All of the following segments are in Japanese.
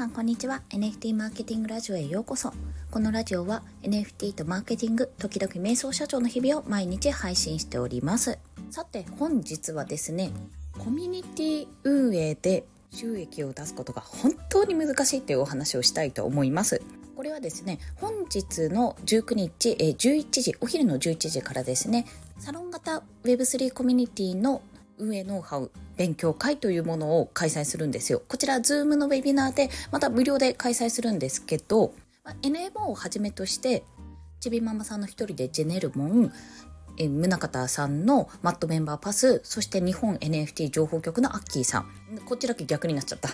さんこんにちは。NFT マーケティングラジオへようこそ。このラジオは NFT とマーケティング時々瞑想社長の日々を毎日配信しております。さて本日はですねコミュニティ運営で収益を出すことが本当に難しいというお話をしたいと思います。これはですね本日の19日11時お昼の11時からですねサロン型 Web3 コミュニティの運営ノウハウ勉強会というものを開催するんですよ。こちら、ズームのウェビナーで、また無料で開催するんですけど、まあ、NMO をはじめとして、ちびママさんの一人でジェネルモン、え宗方さんのマットメンバーパス、そして日本 NFT 情報局のアッキーさん。こっちだけ逆になっちゃった。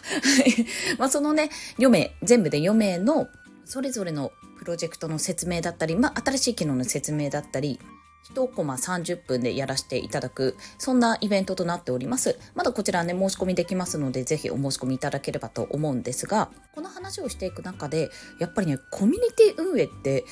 まあそのね、4名、全部で4名のそれぞれのプロジェクトの説明だったり、まあ新しい機能の説明だったり、1コマ30分でやらせていただく、そんなイベントとなっております。まだこちらね、申し込みできますので、ぜひお申し込みいただければと思うんですが、この話をしていく中で、やっぱりね、コミュニティ運営って、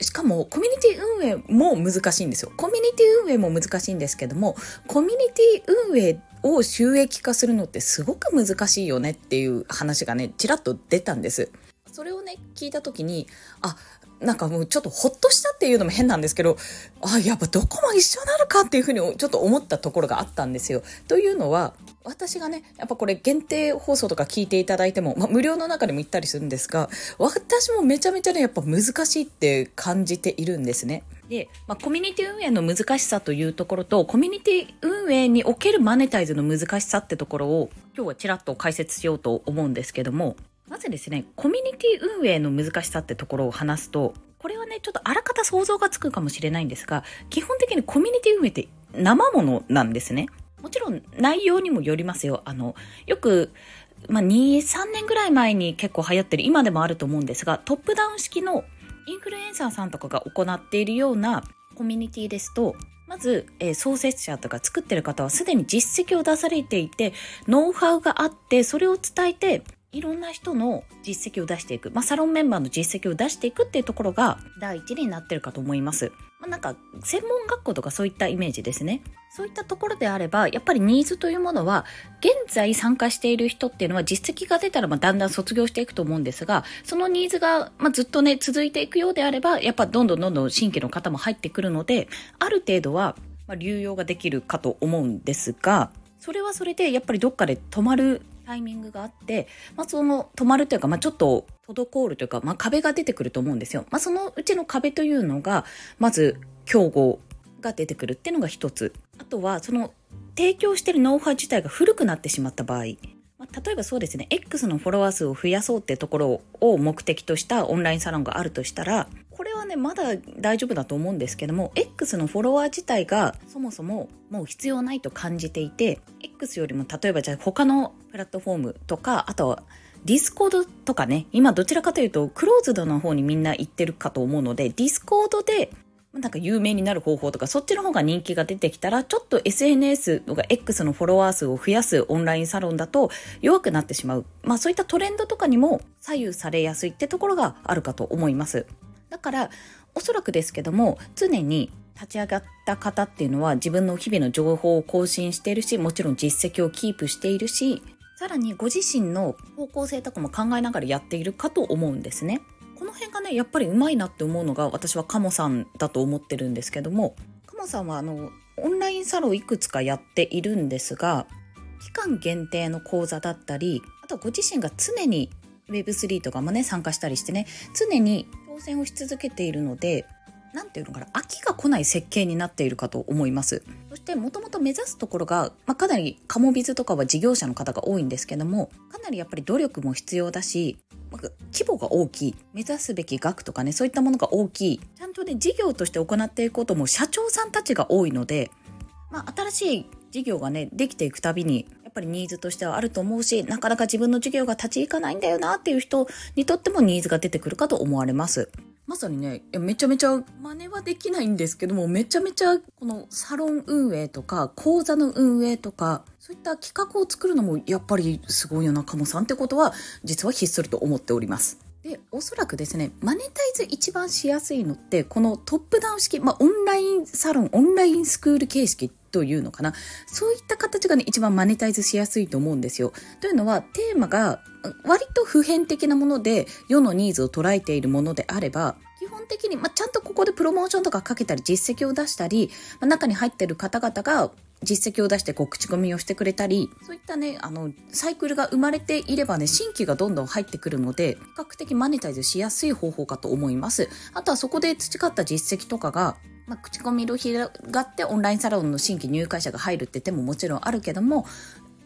しかもコミュニティ運営も難しいんですよ。コミュニティ運営も難しいんですけども、コミュニティ運営を収益化するのってすごく難しいよねっていう話がね、ちらっと出たんです。それをね、聞いた時に、あ、なんかもうちょっとほっとしたっていうのも変なんですけど、あ、やっぱどこも一緒なのかっていうふうにちょっと思ったところがあったんですよ。というのは、私がね、やっぱこれ限定放送とか聞いていただいても、まあ、無料の中でも言ったりするんですが、私もめちゃめちゃね、やっぱ難しいって感じているんですね。で、まあ、コミュニティ運営の難しさというところと、コミュニティ運営におけるマネタイズの難しさってところを、今日はちらっと解説しようと思うんですけども、まずですね、コミュニティ運営の難しさってところを話すと、これはね、ちょっとあらかた想像がつくかもしれないんですが、基本的にコミュニティ運営って生ものなんですね。もちろん内容にもよりますよ。あの、よく、まあ、2、3年ぐらい前に結構流行ってる、今でもあると思うんですが、トップダウン式のインフルエンサーさんとかが行っているようなコミュニティですと、まず、えー、創設者とか作ってる方はすでに実績を出されていて、ノウハウがあって、それを伝えて、いろんな人の実績を出していく、まあ、サロンメンバーの実績を出していくっていうところが第一になってるかと思います。まあ、なんか専門学校とかそういったイメージですね。そういったところであれば、やっぱりニーズというものは、現在参加している人っていうのは実績が出たらまあだんだん卒業していくと思うんですが、そのニーズがまあずっとね、続いていくようであれば、やっぱどんどんどんどん新規の方も入ってくるので、ある程度はまあ流用ができるかと思うんですが、それはそれでやっぱりどっかで止まるタイミングがあって、まあ、その止まるというか、まあ、ちょっと滞るというか、まあ、壁が出てくると思うんですよ。まあ、そのうちの壁というのが、まず、競合が出てくるっていうのが一つ。あとは、その、提供してるノウハウ自体が古くなってしまった場合、ま、例えばそうですね、X のフォロワー数を増やそうってところを目的としたオンラインサロンがあるとしたら、これはね、まだ大丈夫だと思うんですけども、X のフォロワー自体がそもそももう必要ないと感じていて、X よりも例えばじゃあ他のプラットフォームとか、あとはディスコードとかね、今どちらかというとクローズドの方にみんな行ってるかと思うので、ディスコードでなんか有名になる方法とか、そっちの方が人気が出てきたら、ちょっと SNS とか X のフォロワー数を増やすオンラインサロンだと弱くなってしまう。まあそういったトレンドとかにも左右されやすいってところがあるかと思います。だから、おそらくですけども、常に立ち上がった方っていうのは自分の日々の情報を更新しているし、もちろん実績をキープしているし、さらにご自身の方向性とかも考えながらやっているかと思うんですね。この辺がねやっぱりうまいなって思うのが私はカモさんだと思ってるんですけどもカモさんはあのオンラインサロンいくつかやっているんですが期間限定の講座だったりあとご自身が常に Web3 とかもね参加したりしてね常に挑戦をし続けているので何ていうのかな飽きが来ない設計になっているかと思いますそしてもともと目指すところが、まあ、かなりカモビズとかは事業者の方が多いんですけどもかなりやっぱり努力も必要だし規模が大きい目指すべき額とかねそういったものが大きいちゃんとね事業として行っていくことも社長さんたちが多いので、まあ、新しい事業がねできていくたびにやっぱりニーズとしてはあると思うしなかなか自分の事業が立ち行かないんだよなっていう人にとってもニーズが出てくるかと思われます。まさにね、めちゃめちゃ真似はできないんですけども、めちゃめちゃこのサロン運営とか、講座の運営とか、そういった企画を作るのもやっぱりすごいよな、カモさんってことは、実はひっそりと思っております。で、おそらくですね、マネタイズ一番しやすいのって、このトップダウン式、まあ、オンラインサロン、オンラインスクール形式っというのかな。そういった形がね、一番マネタイズしやすいと思うんですよ。というのは、テーマが割と普遍的なもので、世のニーズを捉えているものであれば、基本的に、まあ、ちゃんとここでプロモーションとかかけたり、実績を出したり、まあ、中に入ってる方々が実績を出してこう口コミをしてくれたり、そういったね、あの、サイクルが生まれていればね、新規がどんどん入ってくるので、比較的マネタイズしやすい方法かと思います。あとはそこで培った実績とかが、まあ、口コミを広がってオンラインサロンの新規入会者が入るって手ももちろんあるけども、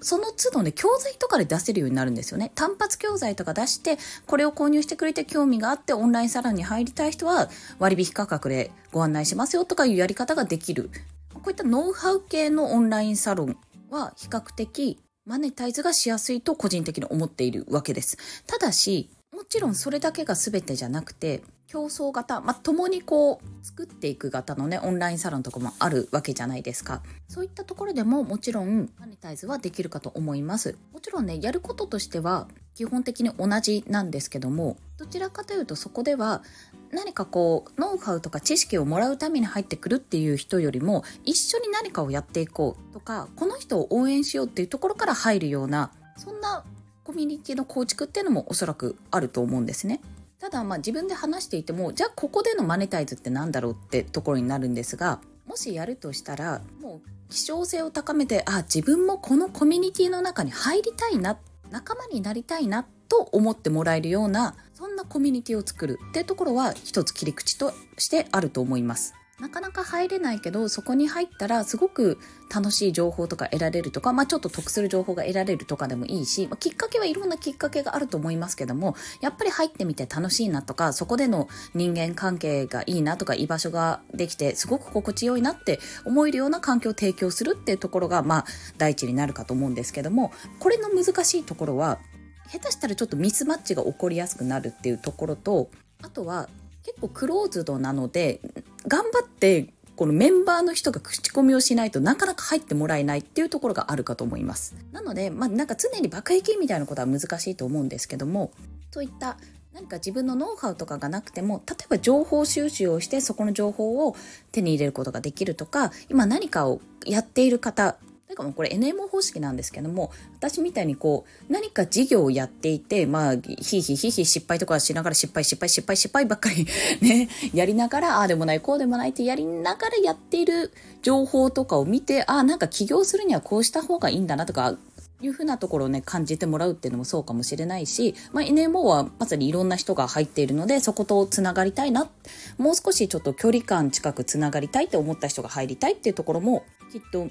その都度ね、教材とかで出せるようになるんですよね。単発教材とか出して、これを購入してくれて興味があってオンラインサロンに入りたい人は割引価格でご案内しますよとかいうやり方ができる。こういったノウハウ系のオンラインサロンは比較的マネタイズがしやすいと個人的に思っているわけです。ただし、もちろんそれだけが全てじゃなくて、競争型、まあ、共にこう作っていく型のねオンラインサロンとかもあるわけじゃないですかそういったところでももちろんマネタイズはできるかと思いますもちろんねやることとしては基本的に同じなんですけどもどちらかというとそこでは何かこうノウハウとか知識をもらうために入ってくるっていう人よりも一緒に何かをやっていこうとかこの人を応援しようっていうところから入るようなそんなコミュニティの構築っていうのもおそらくあると思うんですね。ただまあ自分で話していてもじゃあここでのマネタイズって何だろうってところになるんですがもしやるとしたらもう希少性を高めてあ自分もこのコミュニティの中に入りたいな仲間になりたいなと思ってもらえるようなそんなコミュニティを作るってところは一つ切り口としてあると思います。なかなか入れないけどそこに入ったらすごく楽しい情報とか得られるとか、まあ、ちょっと得する情報が得られるとかでもいいし、まあ、きっかけはいろんなきっかけがあると思いますけどもやっぱり入ってみて楽しいなとかそこでの人間関係がいいなとか居場所ができてすごく心地よいなって思えるような環境を提供するっていうところが、まあ、第一になるかと思うんですけどもこれの難しいところは下手したらちょっとミスマッチが起こりやすくなるっていうところとあとは結構クローズドなので頑張ってこのメンバーの人が口コミをしないとなかなか入ってもらえないっていうところがあるかと思います。なので、まあなんか常に爆撃みたいなことは難しいと思うんですけども、そういった何か自分のノウハウとかがなくても、例えば情報収集をしてそこの情報を手に入れることができるとか、今何かをやっている方、かもこれ NMO 方式なんですけども、私みたいにこう、何か事業をやっていて、まあ、ひいひいひいひ失敗とかしながら失敗失敗失敗失敗ばっかり ね、やりながら、ああでもない、こうでもないってやりながらやっている情報とかを見て、ああ、なんか起業するにはこうした方がいいんだなとか、いうふうなところをね、感じてもらうっていうのもそうかもしれないし、まあ、NMO はまさにいろんな人が入っているので、そことつながりたいな、もう少しちょっと距離感近くつながりたいって思った人が入りたいっていうところも、きっと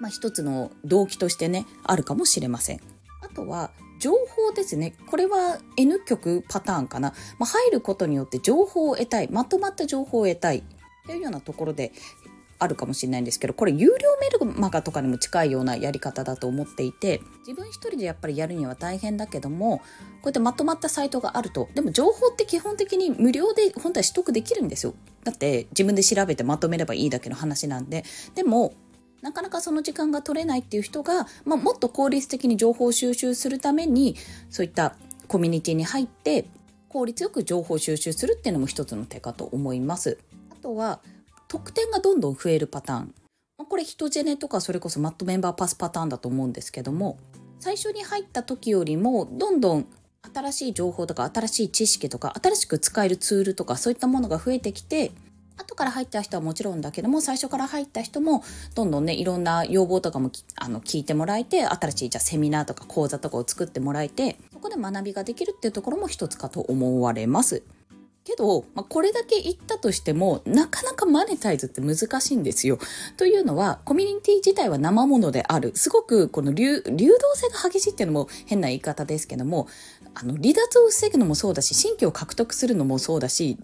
まあ、一つの動機としてね、あるかもしれません。あとは、情報ですね。これは N 曲パターンかな。まあ、入ることによって情報を得たい。まとまった情報を得たい。というようなところであるかもしれないんですけど、これ有料メルマガとかにも近いようなやり方だと思っていて、自分一人でやっぱりやるには大変だけども、こうやってまとまったサイトがあると、でも情報って基本的に無料で本当は取得できるんですよ。だって自分で調べてまとめればいいだけの話なんで。でも、なかなかその時間が取れないっていう人が、まあ、もっと効率的に情報収集するためにそういったコミュニティに入って効率よく情報収集するっていうのも一つの手かと思います。あとは得点がどんどん増えるパターン。これ人ジェネとかそれこそマットメンバーパスパターンだと思うんですけども最初に入った時よりもどんどん新しい情報とか新しい知識とか新しく使えるツールとかそういったものが増えてきてから入った人はもちろんだけども最初から入った人もどんどんねいろんな要望とかもあの聞いてもらえて新しいじゃあセミナーとか講座とかを作ってもらえてそこで学びができるっていうところも一つかと思われます。けど、まあ、これだけ言ったとしても、なかなかマネタイズって難しいんですよ。というのは、コミュニティ自体は生ものである。すごくこの流動性が激しいっていうのも変な言い方ですけども、あの、離脱を防ぐのもそうだし、新規を獲得するのもそうだし、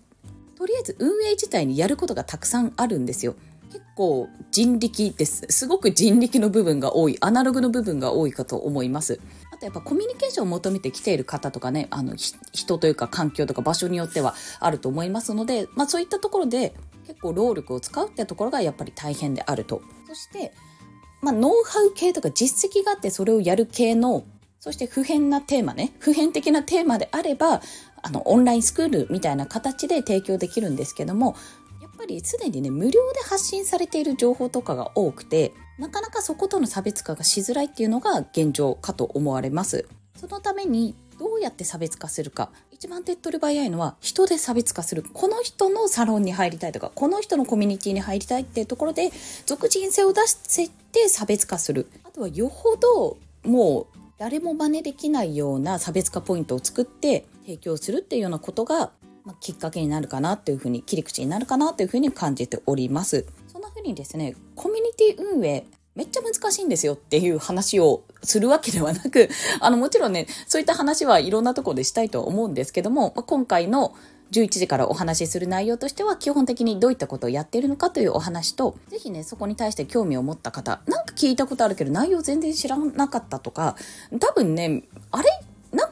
とりあえず運営自体にやることがたくさんあるんですよ。結構人力です。すごく人力の部分が多い、アナログの部分が多いかと思います。あとやっぱコミュニケーションを求めてきている方とかね、あの、人というか環境とか場所によってはあると思いますので、まあそういったところで結構労力を使うってところがやっぱり大変であると。そして、まあノウハウ系とか実績があってそれをやる系のそして普遍なテーマね、普遍的なテーマであれば、あの、オンラインスクールみたいな形で提供できるんですけども、やっぱりすでにね、無料で発信されている情報とかが多くて、なかなかそことの差別化がしづらいっていうのが現状かと思われます。そのためにどうやって差別化するか一番手っ取り早いのは人で差別化するこの人のサロンに入りたいとかこの人のコミュニティに入りたいっていうところで俗人性を出して差別化するあとはよほどもう誰も真似できないような差別化ポイントを作って提供するっていうようなことが、まあ、きっかけになるかなというふうに切り口になるかなというふうに感じております。そんなふうにですねコミュニティ運営めっちゃ難しいんですよっていう話をするわけではなく、あの、もちろんね、そういった話はいろんなところでしたいと思うんですけども、今回の11時からお話しする内容としては基本的にどういったことをやっているのかというお話と、ぜひね、そこに対して興味を持った方、なんか聞いたことあるけど内容全然知らなかったとか、多分ね、あれ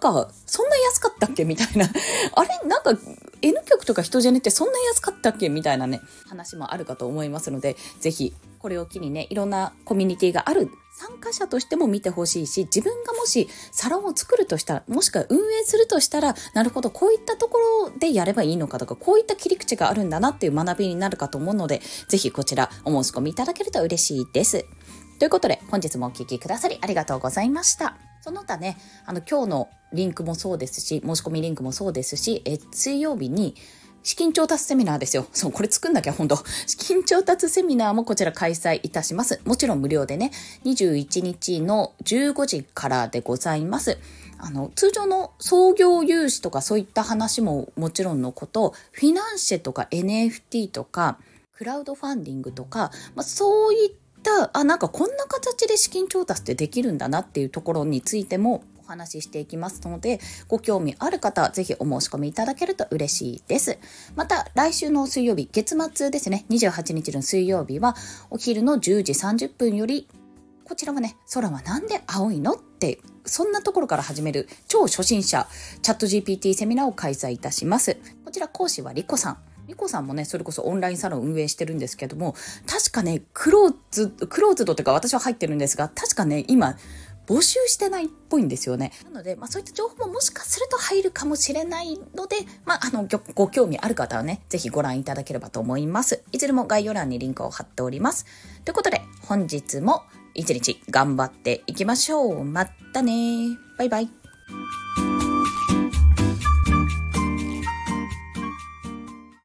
か、そんな安かったっけ？みたいな。あれ？なんか、N 曲とか人じゃねってそんな安かったっけ？みたいなね、話もあるかと思いますので、ぜひ、これを機にね、いろんなコミュニティがある参加者としても見てほしいし、自分がもしサロンを作るとしたら、もしくは運営するとしたら、なるほど、こういったところでやればいいのかとか、こういった切り口があるんだなっていう学びになるかと思うので、ぜひこちらお申し込みいただけると嬉しいです。ということで、本日もお聴きくださりありがとうございました。その他ね、あの、今日のリンクもそうですし、申し込みリンクもそうですし、え水曜日に資金調達セミナーですよ。そう、これ作んなきゃ、本当資金調達セミナーもこちら開催いたします。もちろん無料でね、21日の15時からでございます。あの、通常の創業融資とかそういった話ももちろんのこと、フィナンシェとか NFT とか、クラウドファンディングとか、まあ、そういったあなんかこんな形で資金調達ってできるんだなっていうところについてもお話ししていきますので、ご興味ある方はぜひお申し込みいただけると嬉しいです。また、来週の水曜日、月末ですね、28日の水曜日は、お昼の10時30分より、こちらはね、空はなんで青いのって、そんなところから始める超初心者チャット GPT セミナーを開催いたします。こちら講師はリコさん。リコさんもね、それこそオンラインサロン運営してるんですけども、確かね、クローズ、クローズドというか私は入ってるんですが、確かね、今、募集してないっぽいんですよね。なので、まあ、そういった情報ももしかすると入るかもしれないので、まあ、あの、ご興味ある方はね、ぜひご覧いただければと思います。いずれも概要欄にリンクを貼っております。ということで、本日も一日頑張っていきましょう。またねバイバイ。